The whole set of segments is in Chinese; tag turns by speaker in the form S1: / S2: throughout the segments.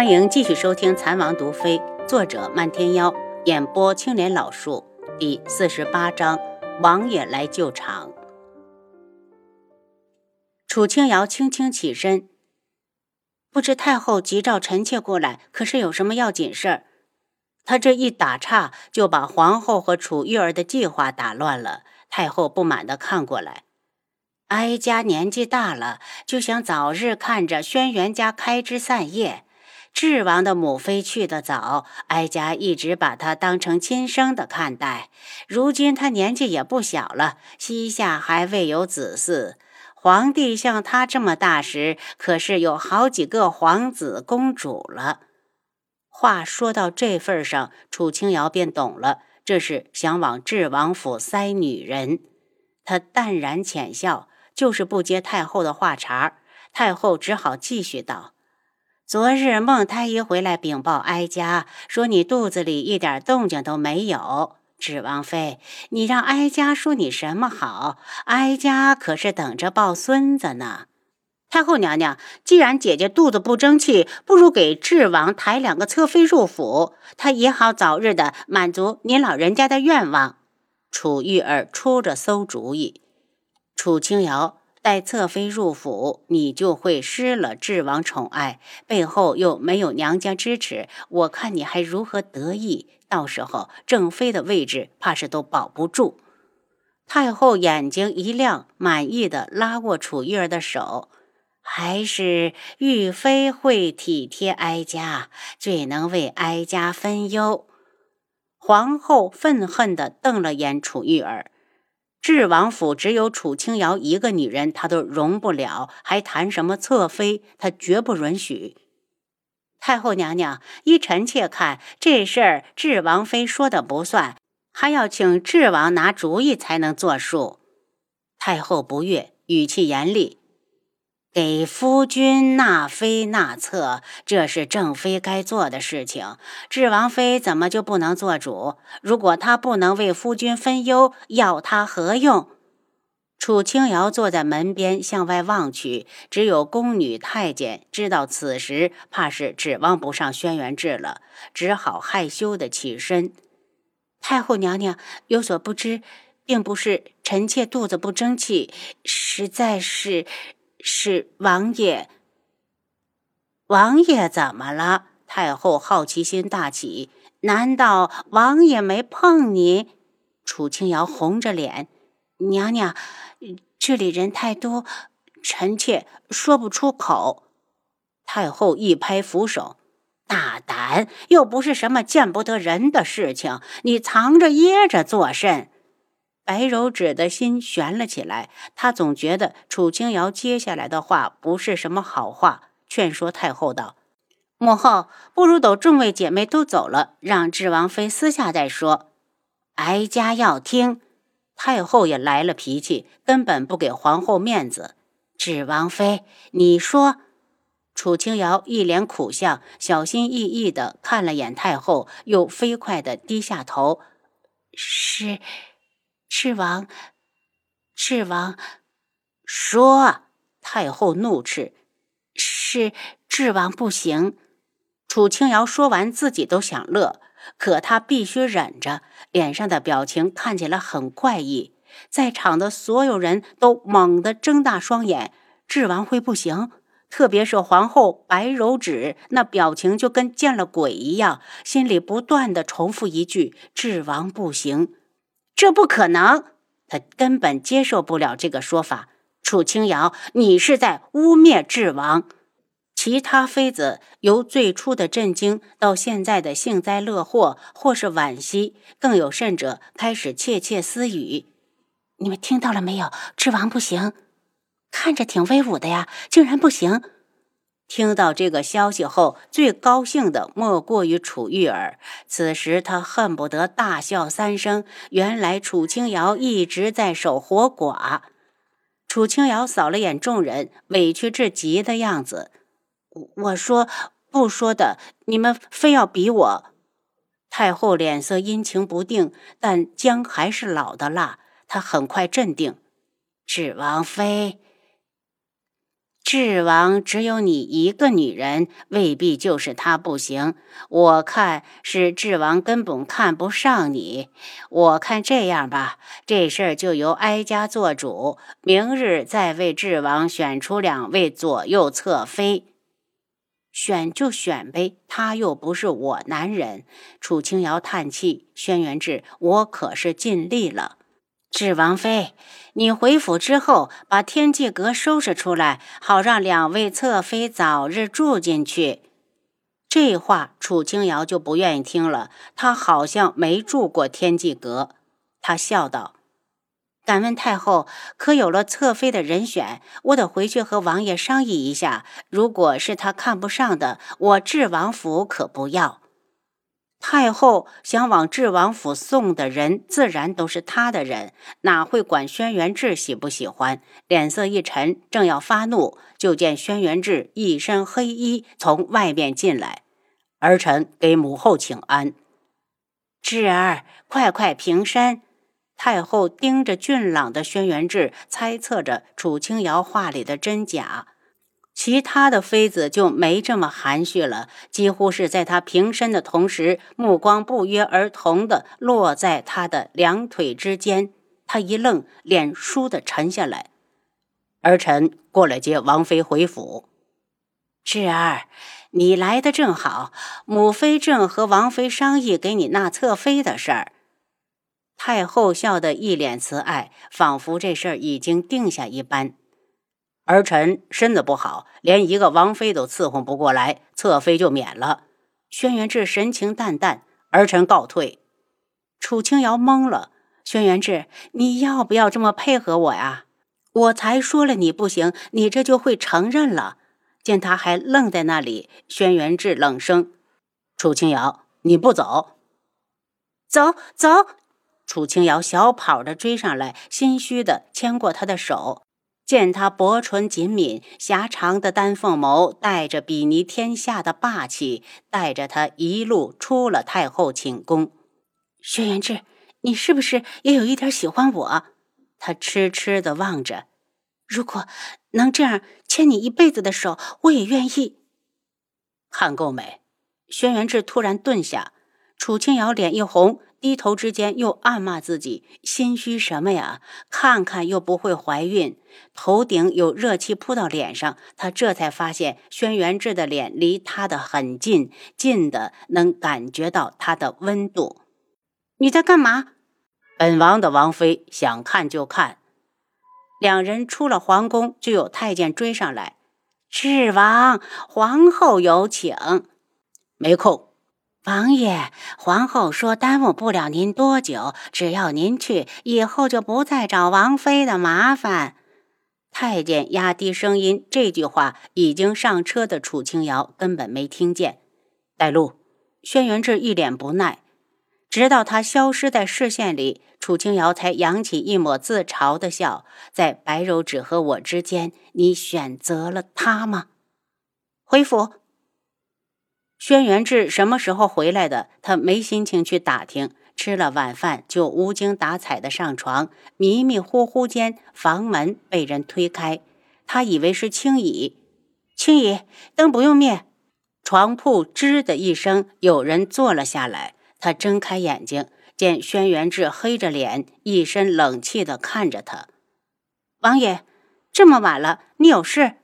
S1: 欢迎继续收听《残王毒妃》，作者漫天妖，演播青莲老树，第四十八章：王爷来救场。楚清瑶轻轻起身，不知太后急召臣妾过来，可是有什么要紧事儿？他这一打岔，就把皇后和楚玉儿的计划打乱了。太后不满地看过来，哀家年纪大了，就想早日看着轩辕家开枝散叶。智王的母妃去得早，哀家一直把她当成亲生的看待。如今她年纪也不小了，膝下还未有子嗣。皇帝像她这么大时，可是有好几个皇子公主了。话说到这份上，楚清瑶便懂了，这是想往智王府塞女人。他淡然浅笑，就是不接太后的话茬太后只好继续道：“昨日孟太医回来禀报哀家，说你肚子里一点动静都没有。智王妃，你让哀家说你什么好？哀家可是等着抱孙子呢。”太后娘娘，既然姐姐肚子不争气，不如给智王抬两个侧妃入府，他也好早日的满足您老人家的愿望。楚玉儿出着馊主意。楚清瑶带侧妃入府，你就会失了智王宠爱，背后又没有娘家支持，我看你还如何得意？到时候正妃的位置怕是都保不住。太后眼睛一亮，满意的拉过楚玉儿的手。还是玉妃会体贴哀家，最能为哀家分忧。皇后愤恨地瞪了眼楚玉儿。智王府只有楚清瑶一个女人，他都容不了，还谈什么侧妃？他绝不允许。太后娘娘，依臣妾看，这事儿智王妃说的不算，还要请智王拿主意才能作数。太后不悦，语气严厉。给夫君纳妃纳册，这是正妃该做的事情。智王妃怎么就不能做主？如果她不能为夫君分忧，要她何用？楚清瑶坐在门边，向外望去，只有宫女太监知道此时怕是指望不上轩辕志了，只好害羞的起身。太后娘娘有所不知，并不是臣妾肚子不争气，实在是。是王爷，王爷怎么了？太后好奇心大起，难道王爷没碰你？楚清瑶红着脸，娘娘，这里人太多，臣妾说不出口。太后一拍扶手，大胆，又不是什么见不得人的事情，你藏着掖着作甚？白柔指的心悬了起来，他总觉得楚清瑶接下来的话不是什么好话，劝说太后道：“母后，不如等众位姐妹都走了，让智王妃私下再说。”哀家要听。太后也来了脾气，根本不给皇后面子。智王妃，你说。楚清瑶一脸苦相，小心翼翼地看了眼太后，又飞快地低下头：“是。”赤王，赤王，说！太后怒斥：“是智王不行。”楚清瑶说完，自己都想乐，可她必须忍着，脸上的表情看起来很怪异。在场的所有人都猛地睁大双眼：“智王会不行？”特别是皇后白柔指，那表情就跟见了鬼一样，心里不断的重复一句：“智王不行。”这不可能，他根本接受不了这个说法。楚清瑶，你是在污蔑智王。其他妃子由最初的震惊到现在的幸灾乐祸，或是惋惜，更有甚者开始窃窃私语：“你们听到了没有？智王不行，看着挺威武的呀，竟然不行。”听到这个消息后，最高兴的莫过于楚玉儿。此时他恨不得大笑三声。原来楚清瑶一直在守活寡。楚清瑶扫了眼众人，委屈至极的样子。我我说不说的，你们非要逼我。太后脸色阴晴不定，但姜还是老的辣。她很快镇定。智王妃。智王只有你一个女人，未必就是他不行。我看是智王根本看不上你。我看这样吧，这事儿就由哀家做主，明日再为智王选出两位左右侧妃。选就选呗，他又不是我男人。楚清瑶叹气：“轩辕志，我可是尽力了。”智王妃，你回府之后，把天际阁收拾出来，好让两位侧妃早日住进去。这话楚清瑶就不愿意听了，她好像没住过天际阁。她笑道：“敢问太后，可有了侧妃的人选？我得回去和王爷商议一下。如果是他看不上的，我智王府可不要。”太后想往智王府送的人，自然都是她的人，哪会管轩辕志喜不喜欢？脸色一沉，正要发怒，就见轩辕志一身黑衣从外面进来。儿臣给母后请安。智儿，快快平身。太后盯着俊朗的轩辕志，猜测着楚清瑶话里的真假。其他的妃子就没这么含蓄了，几乎是在他平身的同时，目光不约而同地落在他的两腿之间。他一愣，脸倏地沉下来。儿臣过来接王妃回府。智儿，你来的正好，母妃正和王妃商议给你纳侧妃的事儿。太后笑得一脸慈爱，仿佛这事儿已经定下一般。儿臣身子不好，连一个王妃都伺候不过来，侧妃就免了。轩辕志神情淡淡，儿臣告退。楚清瑶懵了，轩辕志，你要不要这么配合我呀？我才说了你不行，你这就会承认了。见他还愣在那里，轩辕志冷声：“楚清瑶，你不走？走走！”楚清瑶小跑着追上来，心虚的牵过他的手。见他薄唇紧抿，狭长的丹凤眸带着比拟天下的霸气，带着他一路出了太后寝宫。轩辕志，你是不是也有一点喜欢我？他痴痴的望着。如果能这样牵你一辈子的手，我也愿意。看够没？轩辕志突然顿下，楚清瑶脸一红。低头之间，又暗骂自己心虚什么呀？看看又不会怀孕。头顶有热气扑到脸上，他这才发现轩辕志的脸离他的很近，近的能感觉到他的温度。你在干嘛？本王的王妃想看就看。两人出了皇宫，就有太监追上来。智王，皇后有请。没空。王爷，皇后说耽误不了您多久，只要您去，以后就不再找王妃的麻烦。太监压低声音，这句话已经上车的楚清瑶根本没听见。带路，轩辕志一脸不耐，直到他消失在视线里，楚清瑶才扬起一抹自嘲的笑。在白柔指和我之间，你选择了他吗？回府。轩辕志什么时候回来的？他没心情去打听。吃了晚饭就无精打采的上床，迷迷糊糊间，房门被人推开。他以为是青姨，青姨，灯不用灭。床铺吱的一声，有人坐了下来。他睁开眼睛，见轩辕志黑着脸，一身冷气的看着他。王爷，这么晚了，你有事？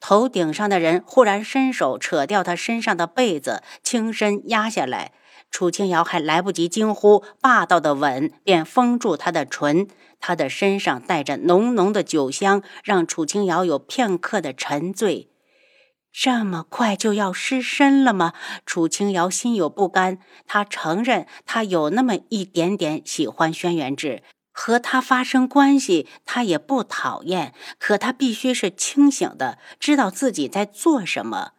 S1: 头顶上的人忽然伸手扯掉他身上的被子，轻身压下来。楚清瑶还来不及惊呼，霸道的吻便封住他的唇。他的身上带着浓浓的酒香，让楚清瑶有片刻的沉醉。这么快就要失身了吗？楚清瑶心有不甘。他承认，他有那么一点点喜欢轩辕志。和他发生关系，他也不讨厌。可他必须是清醒的，知道自己在做什么。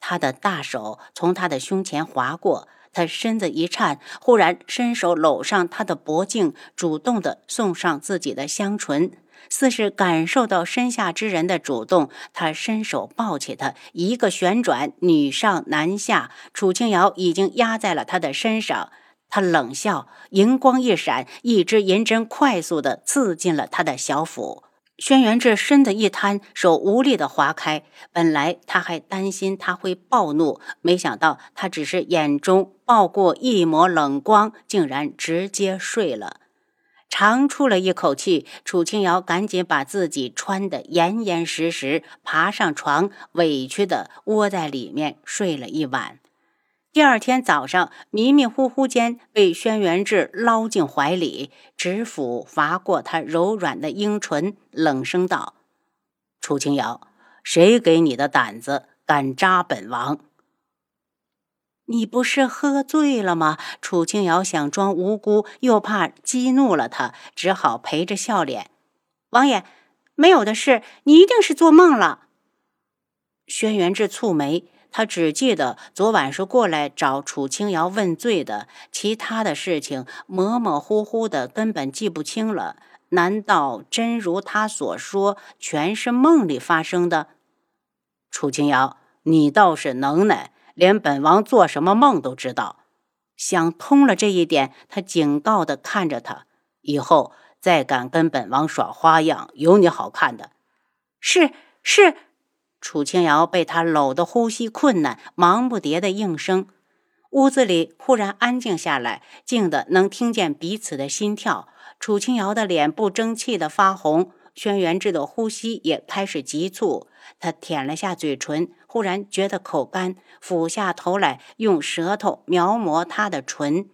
S1: 他的大手从他的胸前划过，他身子一颤，忽然伸手搂上他的脖颈，主动的送上自己的香唇，似是感受到身下之人的主动。他伸手抱起他，一个旋转，女上男下，楚清瑶已经压在了他的身上。他冷笑，银光一闪，一支银针快速地刺进了他的小腹。轩辕志身子一瘫，手无力的划开。本来他还担心他会暴怒，没想到他只是眼中爆过一抹冷光，竟然直接睡了。长出了一口气，楚清瑶赶紧把自己穿得严严实实，爬上床，委屈的窝在里面睡了一晚。第二天早上，迷迷糊糊间被轩辕志捞进怀里，指腹划过他柔软的樱唇，冷声道：“楚清瑶，谁给你的胆子，敢扎本王？”你不是喝醉了吗？楚清瑶想装无辜，又怕激怒了他，只好陪着笑脸：“王爷，没有的事，你一定是做梦了。”轩辕志蹙眉。他只记得昨晚是过来找楚清瑶问罪的，其他的事情模模糊糊的，根本记不清了。难道真如他所说，全是梦里发生的？楚清瑶，你倒是能耐，连本王做什么梦都知道。想通了这一点，他警告的看着他，以后再敢跟本王耍花样，有你好看的。是是。楚清瑶被他搂得呼吸困难，忙不迭的应声。屋子里忽然安静下来，静的能听见彼此的心跳。楚清瑶的脸不争气的发红，轩辕志的呼吸也开始急促。他舔了下嘴唇，忽然觉得口干，俯下头来用舌头描摹她的唇。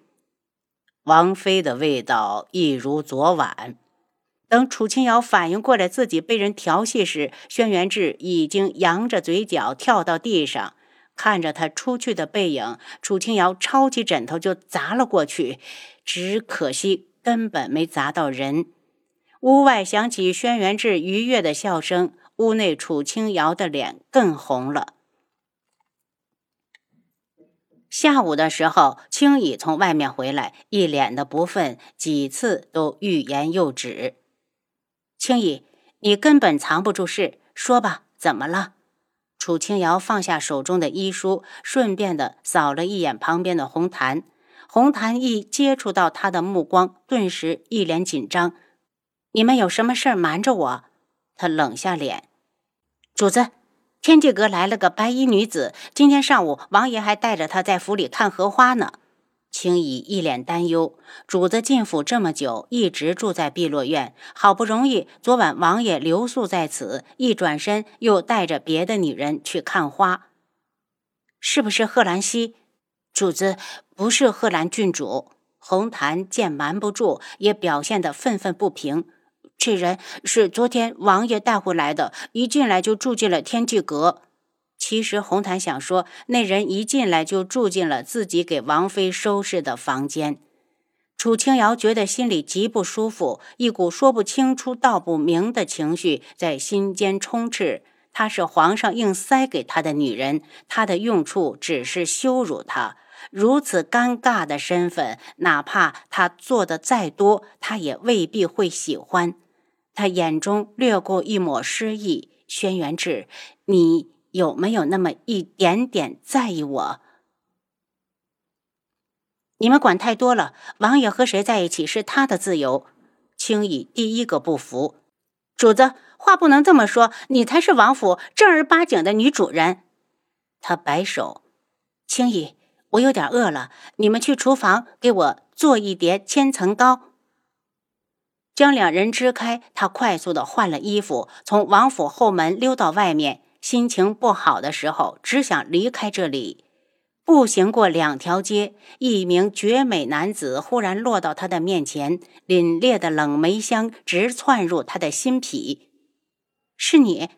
S1: 王妃的味道一如昨晚。等楚清瑶反应过来自己被人调戏时，轩辕志已经扬着嘴角跳到地上，看着他出去的背影，楚清瑶抄起枕头就砸了过去，只可惜根本没砸到人。屋外响起轩辕志愉悦的笑声，屋内楚清瑶的脸更红了。下午的时候，青羽从外面回来，一脸的不忿，几次都欲言又止。青姨，你根本藏不住事，说吧，怎么了？楚清瑶放下手中的医书，顺便的扫了一眼旁边的红檀。红檀一接触到他的目光，顿时一脸紧张。你们有什么事瞒着我？他冷下脸。主子，天际阁来了个白衣女子，今天上午王爷还带着她在府里看荷花呢。青姨一脸担忧，主子进府这么久，一直住在碧落院，好不容易昨晚王爷留宿在此，一转身又带着别的女人去看花，是不是贺兰溪？主子不是贺兰郡主。红檀见瞒不住，也表现得愤愤不平。这人是昨天王爷带回来的，一进来就住进了天际阁。其实红檀想说，那人一进来就住进了自己给王妃收拾的房间。楚清瑶觉得心里极不舒服，一股说不清楚道不明的情绪在心间充斥。她是皇上硬塞给她的女人，她的用处只是羞辱她。如此尴尬的身份，哪怕她做的再多，她也未必会喜欢。她眼中掠过一抹失意。轩辕志，你。有没有那么一点点在意我？你们管太多了。王爷和谁在一起是他的自由。青羽第一个不服，主子话不能这么说，你才是王府正儿八经的女主人。他摆手，青羽，我有点饿了，你们去厨房给我做一碟千层糕。将两人支开，他快速的换了衣服，从王府后门溜到外面。心情不好的时候，只想离开这里。步行过两条街，一名绝美男子忽然落到他的面前，凛冽的冷梅香直窜入他的心脾。是你？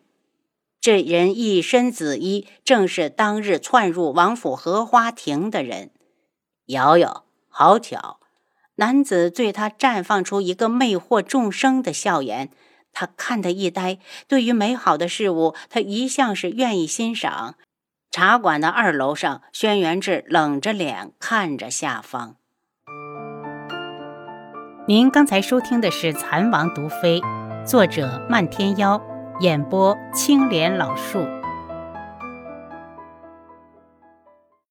S1: 这人一身紫衣，正是当日窜入王府荷花亭的人。瑶瑶，好巧！男子对他绽放出一个魅惑众生的笑颜。他看得一呆，对于美好的事物，他一向是愿意欣赏。茶馆的二楼上，轩辕志冷着脸看着下方。
S2: 您刚才收听的是《蚕王毒妃》，作者漫天妖，演播青莲老树。